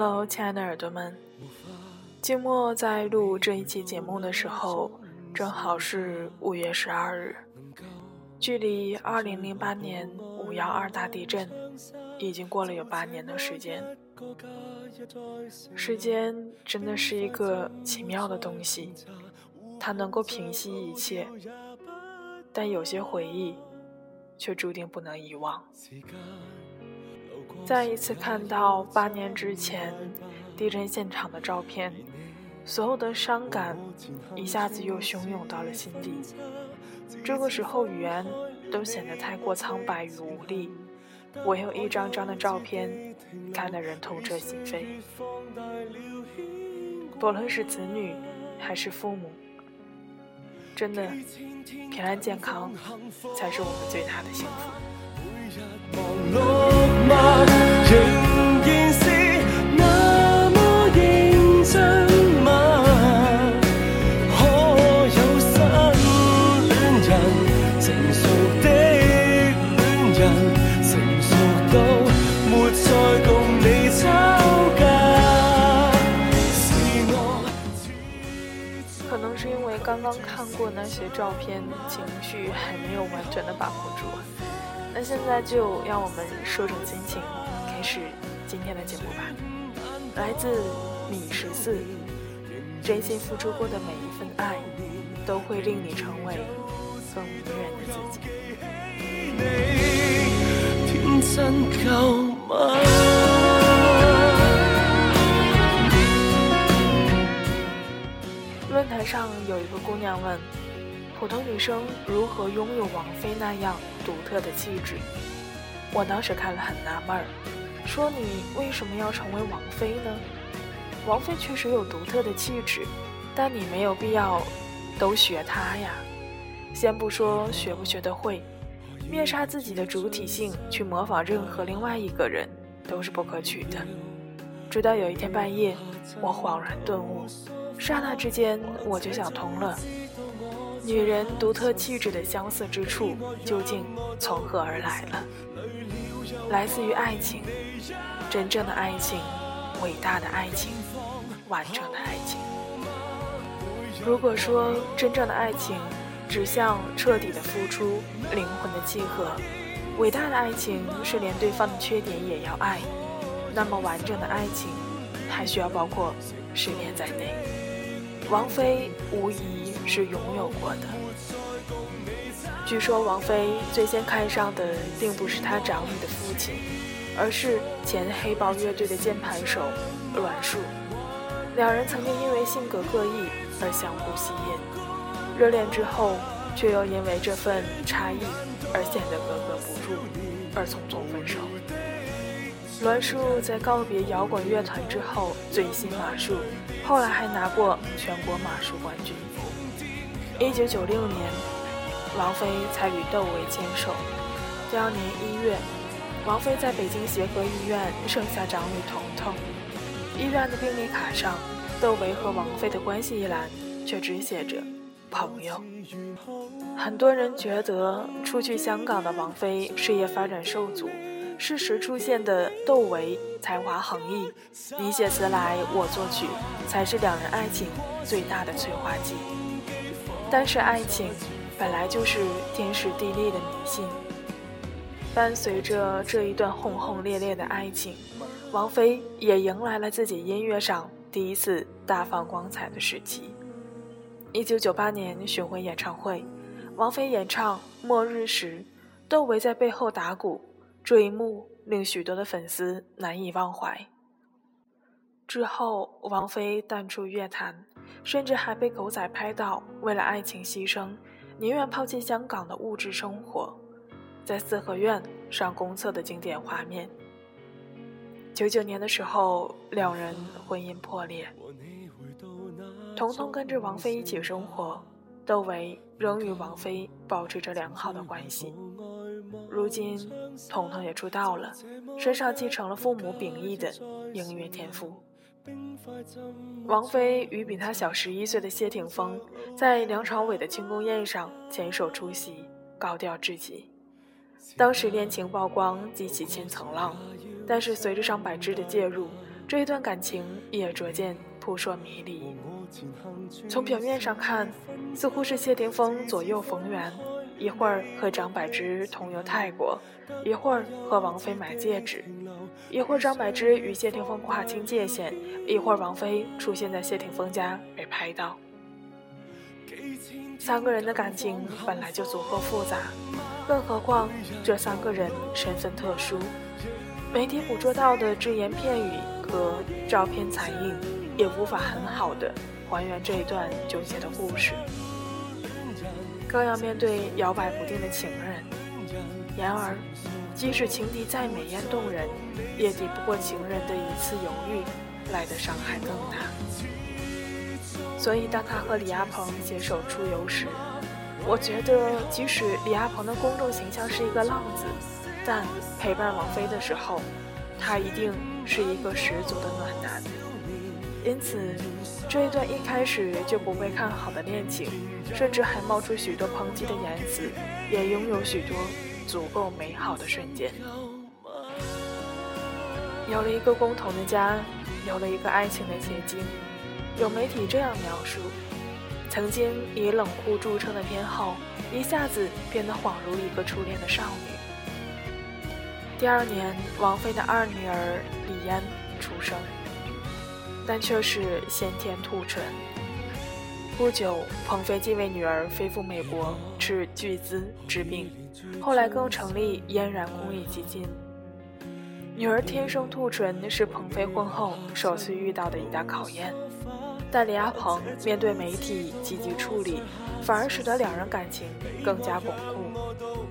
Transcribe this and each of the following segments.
Hello，亲爱的耳朵们，静默在录这一期节目的时候，正好是五月十二日，距离二零零八年五幺二大地震已经过了有八年的时间。时间真的是一个奇妙的东西，它能够平息一切，但有些回忆却注定不能遗忘。再一次看到八年之前地震现场的照片，所有的伤感一下子又汹涌到了心底。这个时候语言都显得太过苍白与无力，唯有一张张的照片看得人痛彻心扉。不论是子女还是父母，真的平安健康才是我们最大的幸福。可能是因为刚刚看过那些照片，情绪还没有完全的把握住。那现在就让我们收整心情，开始今天的节目吧。来自米十四，真心付出过的每一份爱，都会令你成为更迷人的自己。论坛上有一个姑娘问。普通女生如何拥有王菲那样独特的气质？我当时看了很纳闷儿，说你为什么要成为王菲呢？王菲确实有独特的气质，但你没有必要都学她呀。先不说学不学得会，灭杀自己的主体性去模仿任何另外一个人都是不可取的。直到有一天半夜，我恍然顿悟，刹那之间我就想通了。女人独特气质的相似之处究竟从何而来了？来自于爱情，真正的爱情，伟大的爱情，完整的爱情。如果说真正的爱情指向彻底的付出、灵魂的契合，伟大的爱情是连对方的缺点也要爱，那么完整的爱情还需要包括失恋在内。王菲无疑。是拥有过的。据说王菲最先看上的并不是她长女的父亲，而是前黑豹乐队的键盘手栾树。两人曾经因为性格各异而相互吸引，热恋之后却又因为这份差异而显得格格不入，而匆匆分手。栾树在告别摇滚乐团之后醉心马术，后来还拿过全国马术冠军。一九九六年，王菲才与窦唯牵手。第二年一月，王菲在北京协和医院生下长女彤彤。医院的病历卡上，窦唯和王菲的关系一栏却只写着“朋友”。很多人觉得出去香港的王菲事业发展受阻，适时出现的窦唯才华横溢，你写词来我作曲，才是两人爱情最大的催化剂。但是爱情本来就是天时地利的迷信。伴随着这一段轰轰烈烈的爱情，王菲也迎来了自己音乐上第一次大放光彩的时期。一九九八年巡回演唱会，王菲演唱《末日时》，窦唯在背后打鼓，这一幕令许多的粉丝难以忘怀。之后，王菲淡出乐坛。甚至还被狗仔拍到为了爱情牺牲，宁愿抛弃香港的物质生活，在四合院上公厕的经典画面。九九年的时候，两人婚姻破裂，彤彤跟着王菲一起生活，窦唯仍与王菲保持着良好的关系。如今，彤彤也出道了，身上继承了父母秉异的音乐天赋。王菲与比她小十一岁的谢霆锋在梁朝伟的庆功宴上牵手出席，高调至极。当时恋情曝光，激起千层浪，但是随着上百只的介入，这一段感情也逐渐扑朔迷离。从表面上看，似乎是谢霆锋左右逢源，一会儿和张柏芝同游泰国，一会儿和王菲买戒指，一会儿张柏芝与谢霆锋划清界限，一会儿王菲出现在谢霆锋家被拍到。三个人的感情本来就足够复杂，更何况这三个人身份特殊，媒体捕捉到的只言片语和照片残影，也无法很好的。还原这一段纠结的故事，更要面对摇摆不定的情人。然而，即使情敌再美艳动人，也抵不过情人的一次犹豫，来的伤害更大。所以，当他和李亚鹏携手出游时，我觉得，即使李亚鹏的公众形象是一个浪子，但陪伴王菲的时候，他一定是一个十足的暖男。因此。这一段一开始就不被看好的恋情，甚至还冒出许多抨击的言辞，也拥有许多足够美好的瞬间。有了一个共同的家，有了一个爱情的结晶。有媒体这样描述：曾经以冷酷著称的天后，一下子变得恍如一个初恋的少女。第二年，王菲的二女儿李嫣出生。但却是先天兔唇。不久，彭飞继位女儿飞赴美国，斥巨资治病，后来更成立嫣然公益基金。女儿天生兔唇是彭飞婚后首次遇到的一大考验，但李亚鹏面对媒体积极处理，反而使得两人感情更加巩固。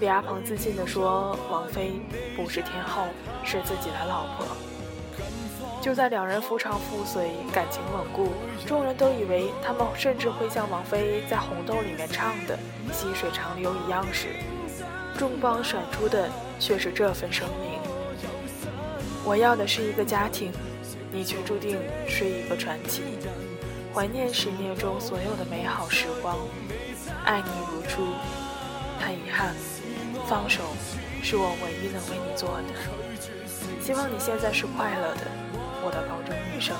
李亚鹏自信地说：“王菲不是天后，是自己的老婆。”就在两人夫唱妇随、感情稳固，众人都以为他们甚至会像王菲在《红豆》里面唱的“细水长流”一样时，重磅甩出的却是这份声明：“我要的是一个家庭，你却注定是一个传奇。怀念十年中所有的美好时光，爱你如初。很遗憾，放手是我唯一能为你做的。希望你现在是快乐的。”我的高中女生，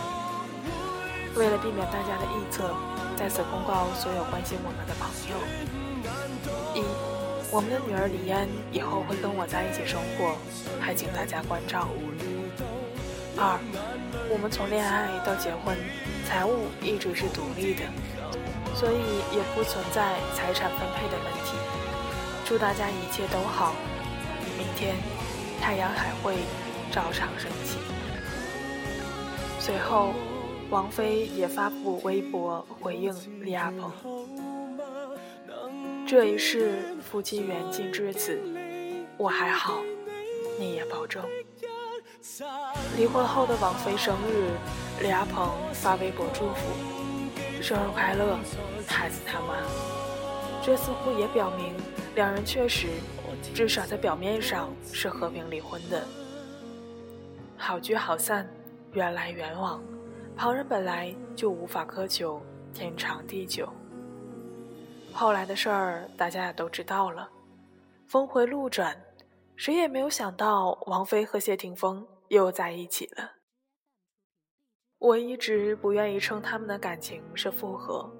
为了避免大家的臆测，在此公告所有关心我们的朋友：一，我们的女儿李嫣以后会跟我在一起生活，还请大家关照。二，我们从恋爱到结婚，财务一直是独立的，所以也不存在财产分配的问题。祝大家一切都好，明天太阳还会照常升起。随后，王菲也发布微博回应李亚鹏：“这一世夫妻缘尽至此，我还好，你也保重。”离婚后的王菲生日，李亚鹏发微博祝福：“生日快乐，孩子他妈。”这似乎也表明两人确实，至少在表面上是和平离婚的，好聚好散。缘来缘往，旁人本来就无法苛求天长地久。后来的事儿大家也都知道了，峰回路转，谁也没有想到王菲和谢霆锋又在一起了。我一直不愿意称他们的感情是复合，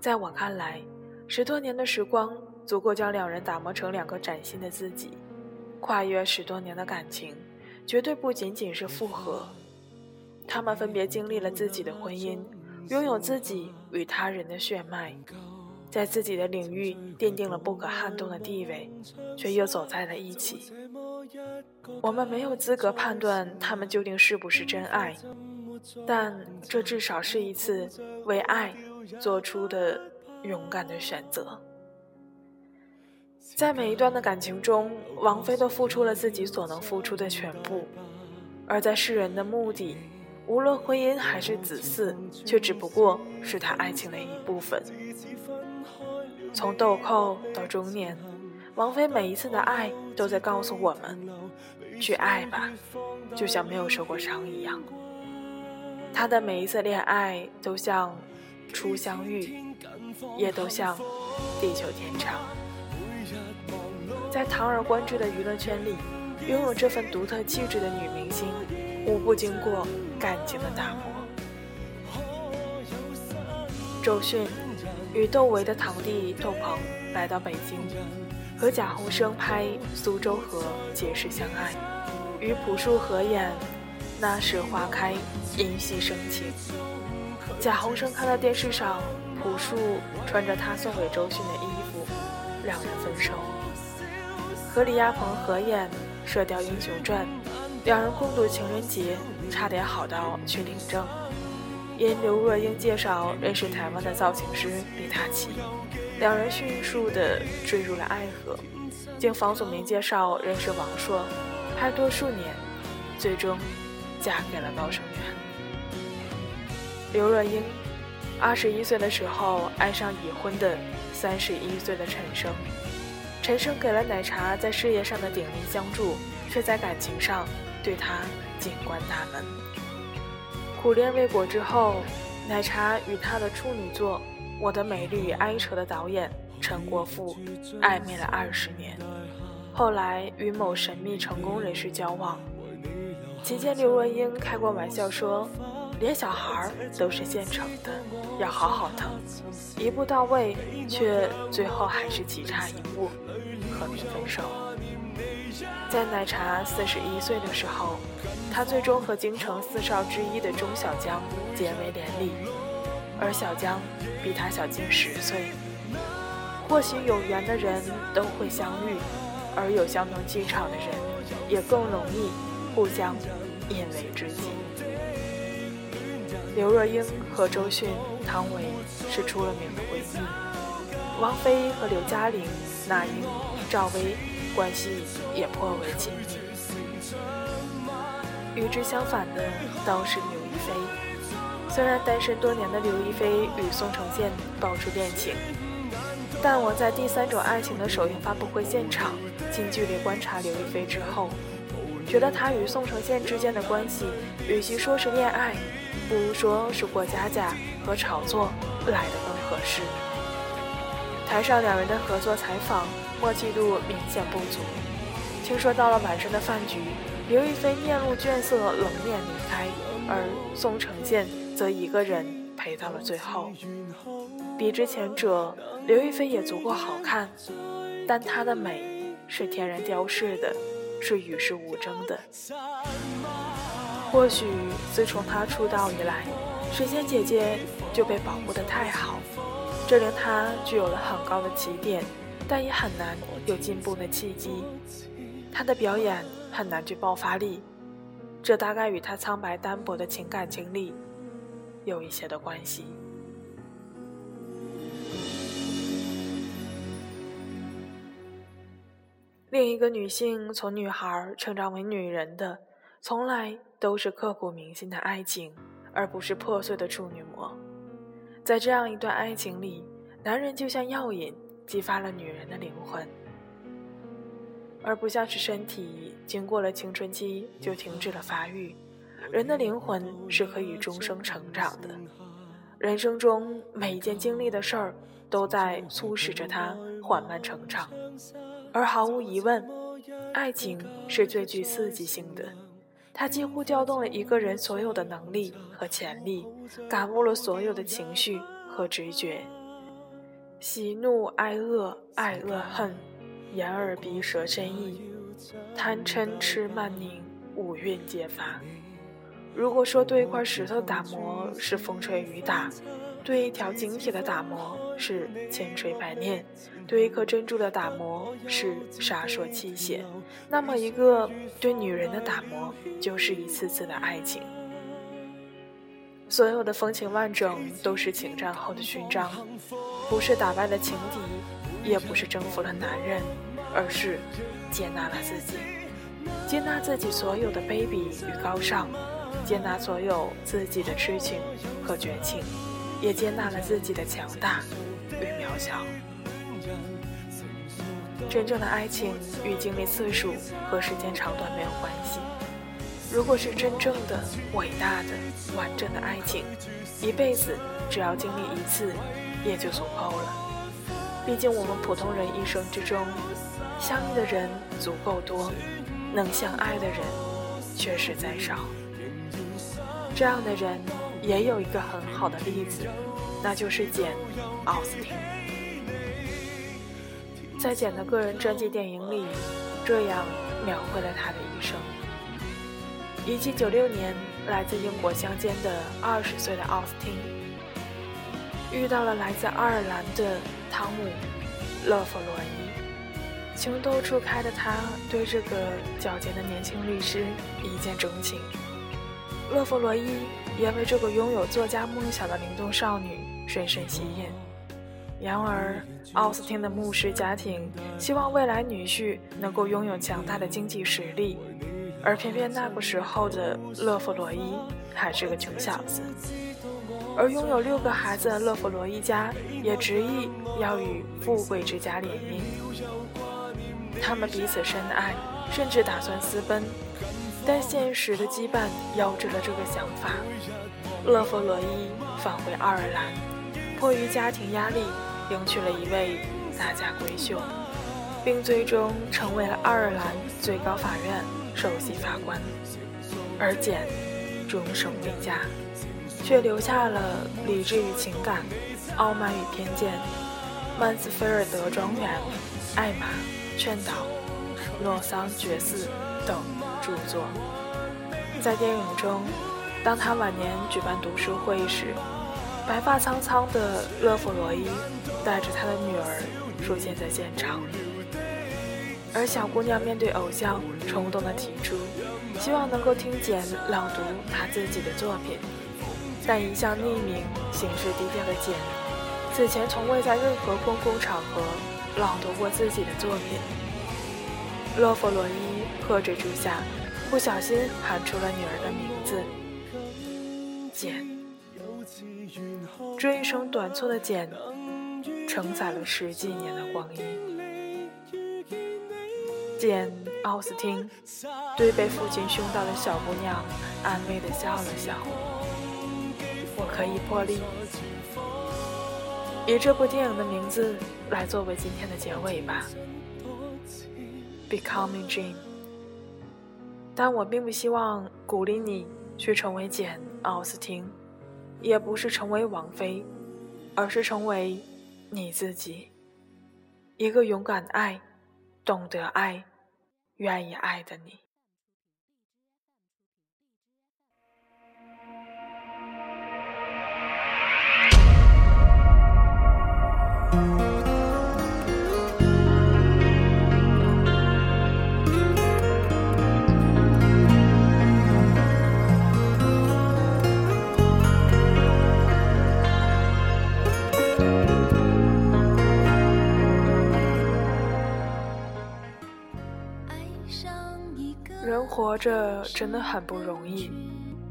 在我看来，十多年的时光足够将两人打磨成两个崭新的自己。跨越十多年的感情，绝对不仅仅是复合。他们分别经历了自己的婚姻，拥有自己与他人的血脉，在自己的领域奠定了不可撼动的地位，却又走在了一起。我们没有资格判断他们究竟是不是真爱，但这至少是一次为爱做出的勇敢的选择。在每一段的感情中，王菲都付出了自己所能付出的全部，而在世人的目的。无论婚姻还是子嗣，却只不过是他爱情的一部分。从豆蔻到中年，王菲每一次的爱都在告诉我们：去爱吧，就像没有受过伤一样。她的每一次恋爱都像初相遇，也都像地久天长。在堂而观之的娱乐圈里，拥有这份独特气质的女明星。无不经过感情的打磨。周迅与窦唯的堂弟窦鹏来到北京，和贾宏声拍《苏州河》结识相爱，与朴树合演《那时花开》，因戏生情。贾宏声看到电视上朴树穿着他送给周迅的衣服，两人分手。和李亚鹏合演《射雕英雄传》，两人共度情人节，差点好到去领证。因刘若英介绍认识台湾的造型师李大齐，两人迅速地坠入了爱河。经房祖名介绍认识王朔，拍拖数年，最终嫁给了高胜元。刘若英二十一岁的时候爱上已婚的三十一岁的陈升，陈升给了奶茶在事业上的鼎力相助，却在感情上对他紧关大门。苦练未果之后，奶茶与他的处女作《我的美丽与哀愁》的导演陈国富暧昧了二十年，后来与某神秘成功人士交往。期间，刘若英开过玩笑说：“连小孩都是现成的，要好好疼，一步到位。”却最后还是棋差一步，和平分手。在奶茶四十一岁的时候。他最终和京城四少之一的钟小江结为连理，而小江比他小近十岁。或许有缘的人都会相遇，而有相同气场的人也更容易互相引为知己。刘若英和周迅、汤唯是出了名的闺蜜，王菲和刘嘉玲、那英、赵薇关系也颇为亲密。与之相反的倒是刘亦菲。虽然单身多年的刘亦菲与宋承宪爆出恋情，但我在第三种爱情的首映发布会现场近距离观察刘亦菲之后，觉得她与宋承宪之间的关系，与其说是恋爱，不如说是过家家和炒作来的更合适。台上两人的合作采访默契度明显不足，听说到了晚上的饭局。刘亦菲面露倦色，冷面离开，而宋承宪则一个人陪到了最后。比之前者，刘亦菲也足够好看，但她的美是天然雕饰的，是与世无争的。或许自从她出道以来，神仙姐姐就被保护得太好，这令她具有了很高的起点，但也很难有进步的契机。她的表演。很难具爆发力，这大概与他苍白单薄的情感经历有一些的关系。另一个女性从女孩成长为女人的，从来都是刻骨铭心的爱情，而不是破碎的处女膜。在这样一段爱情里，男人就像药引，激发了女人的灵魂。而不像是身体经过了青春期就停止了发育，人的灵魂是可以终生成长的。人生中每一件经历的事儿，都在促使着他缓慢成长。而毫无疑问，爱情是最具刺激性的，它几乎调动了一个人所有的能力和潜力，感悟了所有的情绪和直觉，喜怒哀乐，爱恶恨。眼耳鼻舌身意，贪嗔痴慢宁，五蕴皆发。如果说对一块石头打磨是风吹雨打，对一条晶体的打磨是千锤百炼，对一颗珍珠的打磨是沙烁泣血，那么一个对女人的打磨就是一次次的爱情。所有的风情万种都是情战后的勋章，不是打败了情敌。也不是征服了男人，而是接纳了自己，接纳自己所有的卑鄙与高尚，接纳所有自己的痴情和绝情，也接纳了自己的强大与渺小。真正的爱情与经历次数和时间长短没有关系。如果是真正的、伟大的、完整的爱情，一辈子只要经历一次，也就足够了。毕竟，我们普通人一生之中，相遇的人足够多，能相爱的人却实在少。这样的人也有一个很好的例子，那就是简·奥斯汀。在简的个人传记电影里，这样描绘了他的一生。一七九六年，来自英国乡间的二十岁的奥斯汀，遇到了来自爱尔兰的汤姆·勒弗洛伊。情窦初开的他，对这个矫健的年轻律师一见钟情。勒弗洛伊也为这个拥有作家梦想的灵动少女深深吸引。然而，奥斯汀的牧师家庭希望未来女婿能够拥有强大的经济实力。而偏偏那个时候的勒弗洛伊还是个穷小子，而拥有六个孩子的勒弗洛伊家也执意要与富贵之家联姻。他们彼此深爱，甚至打算私奔，但现实的羁绊夭折了这个想法。勒弗洛伊返回爱尔兰，迫于家庭压力，迎娶了一位大家闺秀，并最终成为了爱尔兰最高法院。首席法官，而简终生未嫁，却留下了理智与情感、傲慢与偏见、曼斯菲尔德庄园、艾玛劝导、洛桑爵士等著作。在电影中，当他晚年举办读书会时，白发苍苍的勒弗罗伊带着他的女儿出现在现场。而小姑娘面对偶像，冲动地提出，希望能够听简朗读她自己的作品。但一向匿名、行事低调的简，此前从未在任何公共场合朗读过自己的作品。洛弗洛伊喝着住下，不小心喊出了女儿的名字——简。这一生短促的简，承载了十几年的光阴。简·奥斯汀对被父亲凶到的小姑娘安慰地笑了笑。我可以破例，以这部电影的名字来作为今天的结尾吧，《Becoming Jane》。但我并不希望鼓励你去成为简·奥斯汀，也不是成为王菲，而是成为你自己，一个勇敢的爱、懂得爱。愿意爱的你。活着真的很不容易，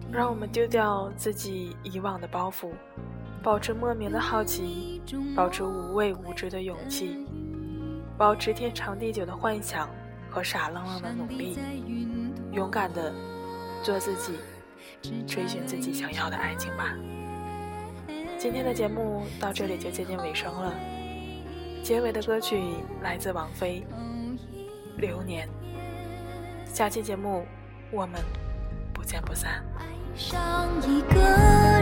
让我们丢掉自己以往的包袱，保持莫名的好奇，保持无畏无知的勇气，保持天长地久的幻想和傻愣愣的努力，勇敢的做自己，追寻自己想要的爱情吧。今天的节目到这里就接近尾声了，结尾的歌曲来自王菲，《流年》。下期节目，我们不见不散。爱上一个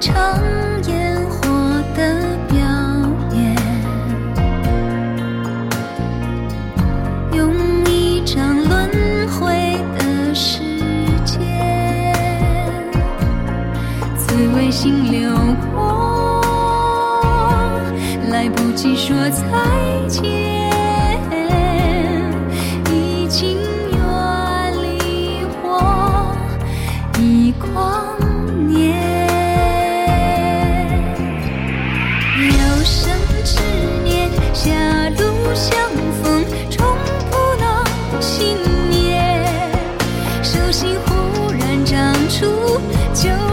长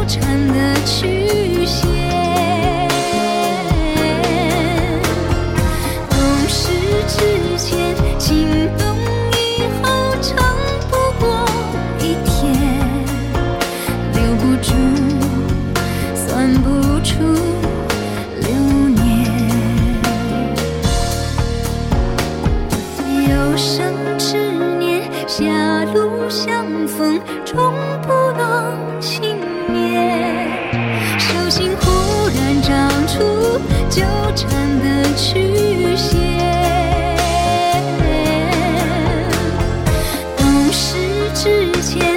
真的去。之前